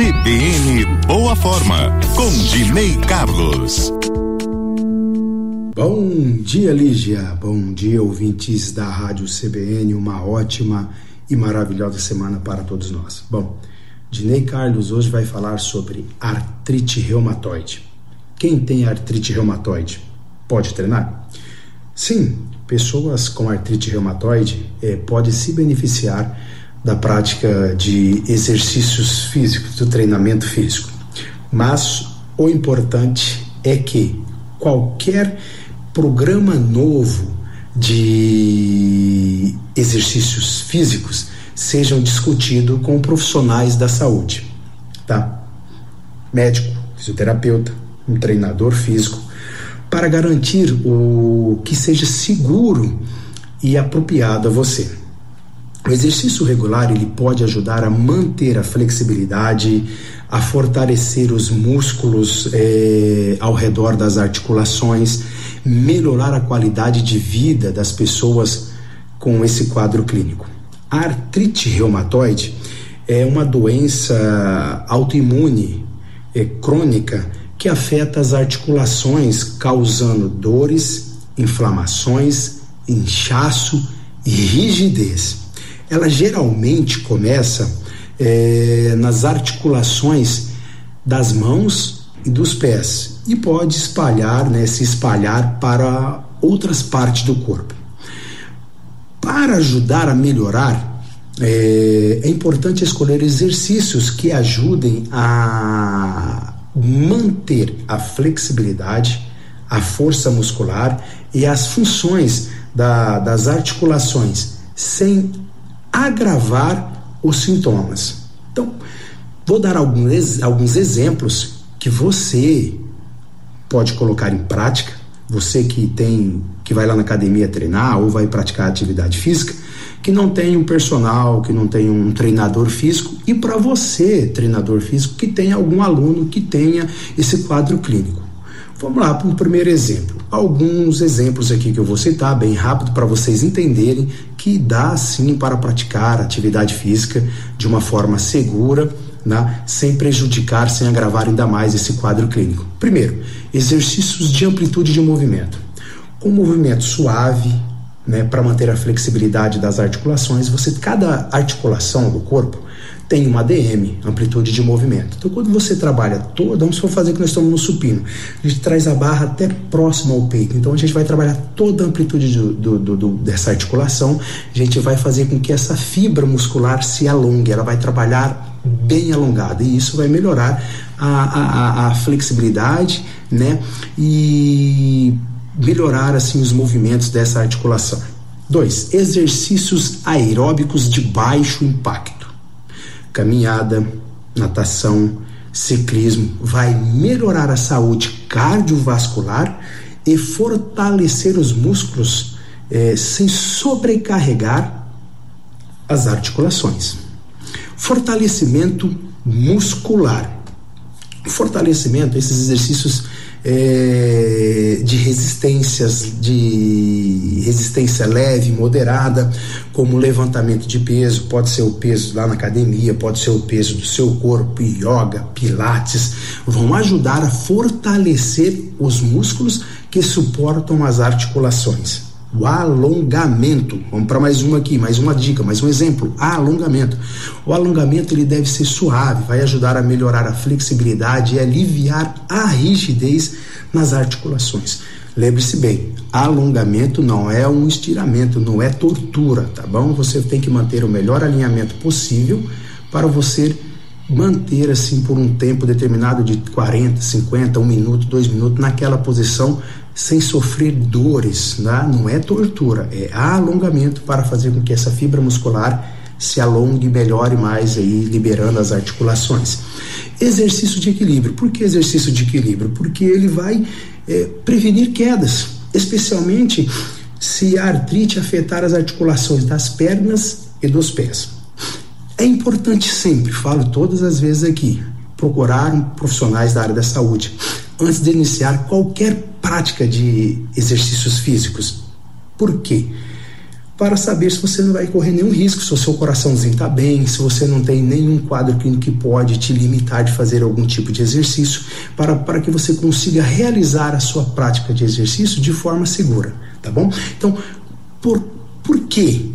CBN Boa Forma, com Dinei Carlos. Bom dia, Lígia. Bom dia, ouvintes da Rádio CBN. Uma ótima e maravilhosa semana para todos nós. Bom, Dinei Carlos hoje vai falar sobre artrite reumatoide. Quem tem artrite reumatoide pode treinar? Sim, pessoas com artrite reumatoide eh, podem se beneficiar da prática de exercícios físicos, do treinamento físico. Mas o importante é que qualquer programa novo de exercícios físicos sejam discutidos com profissionais da saúde, tá? Médico, fisioterapeuta, um treinador físico, para garantir o que seja seguro e apropriado a você. O exercício regular ele pode ajudar a manter a flexibilidade, a fortalecer os músculos eh, ao redor das articulações, melhorar a qualidade de vida das pessoas com esse quadro clínico. A artrite reumatoide é uma doença autoimune é, crônica que afeta as articulações, causando dores, inflamações, inchaço e rigidez ela geralmente começa é, nas articulações das mãos e dos pés e pode espalhar, né, se espalhar para outras partes do corpo. Para ajudar a melhorar, é, é importante escolher exercícios que ajudem a manter a flexibilidade, a força muscular e as funções da, das articulações, sem agravar os sintomas. Então, vou dar alguns, alguns exemplos que você pode colocar em prática. Você que tem que vai lá na academia treinar ou vai praticar atividade física, que não tem um personal, que não tem um treinador físico, e para você, treinador físico, que tem algum aluno que tenha esse quadro clínico. Vamos lá para um primeiro exemplo. Alguns exemplos aqui que eu vou citar bem rápido para vocês entenderem que dá sim para praticar atividade física de uma forma segura, né, sem prejudicar, sem agravar ainda mais esse quadro clínico. Primeiro, exercícios de amplitude de movimento. Com movimento suave, né, para manter a flexibilidade das articulações, você cada articulação do corpo tem uma ADM, amplitude de movimento. Então, quando você trabalha toda, vamos fazer que nós estamos no supino, a gente traz a barra até próximo ao peito. Então, a gente vai trabalhar toda a amplitude do, do, do, dessa articulação, a gente vai fazer com que essa fibra muscular se alongue, ela vai trabalhar bem alongada e isso vai melhorar a, a, a flexibilidade, né? E melhorar assim os movimentos dessa articulação. Dois, exercícios aeróbicos de baixo impacto caminhada, natação, ciclismo, vai melhorar a saúde cardiovascular e fortalecer os músculos eh, sem sobrecarregar as articulações. Fortalecimento muscular. Fortalecimento, esses exercícios é, de resistências, de resistência leve, moderada, como levantamento de peso, pode ser o peso lá na academia, pode ser o peso do seu corpo, yoga, pilates, vão ajudar a fortalecer os músculos que suportam as articulações o alongamento. Vamos para mais uma aqui, mais uma dica, mais um exemplo. Alongamento. O alongamento ele deve ser suave, vai ajudar a melhorar a flexibilidade e aliviar a rigidez nas articulações. Lembre-se bem, alongamento não é um estiramento, não é tortura, tá bom? Você tem que manter o melhor alinhamento possível para você manter assim por um tempo determinado de 40, 50, um minuto, dois minutos naquela posição sem sofrer dores, né? não é tortura, é alongamento para fazer com que essa fibra muscular se alongue e mais aí, liberando as articulações. Exercício de equilíbrio. Por que exercício de equilíbrio? Porque ele vai é, prevenir quedas, especialmente se a artrite afetar as articulações das pernas e dos pés. É importante sempre, falo todas as vezes aqui, procurar profissionais da área da saúde antes de iniciar qualquer prática de exercícios físicos. Por quê? para saber se você não vai correr nenhum risco, se o seu coraçãozinho está bem, se você não tem nenhum quadro clínico que pode te limitar de fazer algum tipo de exercício, para, para que você consiga realizar a sua prática de exercício de forma segura, tá bom? Então, por, por quê?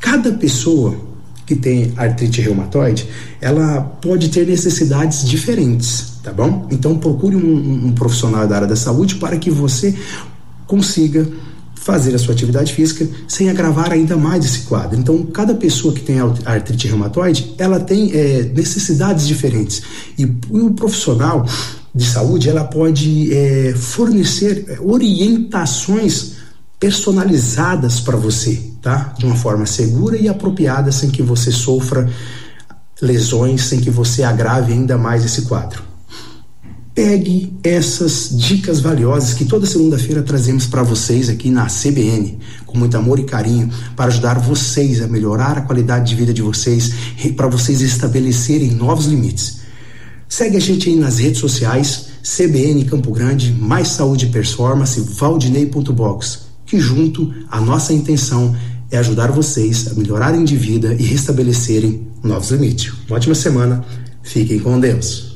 Cada pessoa que tem artrite reumatoide, ela pode ter necessidades diferentes, tá bom? Então procure um, um profissional da área da saúde para que você consiga fazer a sua atividade física sem agravar ainda mais esse quadro. Então, cada pessoa que tem artrite reumatoide, ela tem é, necessidades diferentes e, o profissional de saúde, ela pode é, fornecer é, orientações personalizadas para você, tá? De uma forma segura e apropriada, sem que você sofra lesões, sem que você agrave ainda mais esse quadro. Pegue essas dicas valiosas que toda segunda-feira trazemos para vocês aqui na CBN, com muito amor e carinho, para ajudar vocês a melhorar a qualidade de vida de vocês, para vocês estabelecerem novos limites. Segue a gente aí nas redes sociais, CBN Campo Grande, Mais Saúde e Performance, Valdinei.box que junto a nossa intenção é ajudar vocês a melhorarem de vida e restabelecerem novos limites. Uma ótima semana, fiquem com Deus.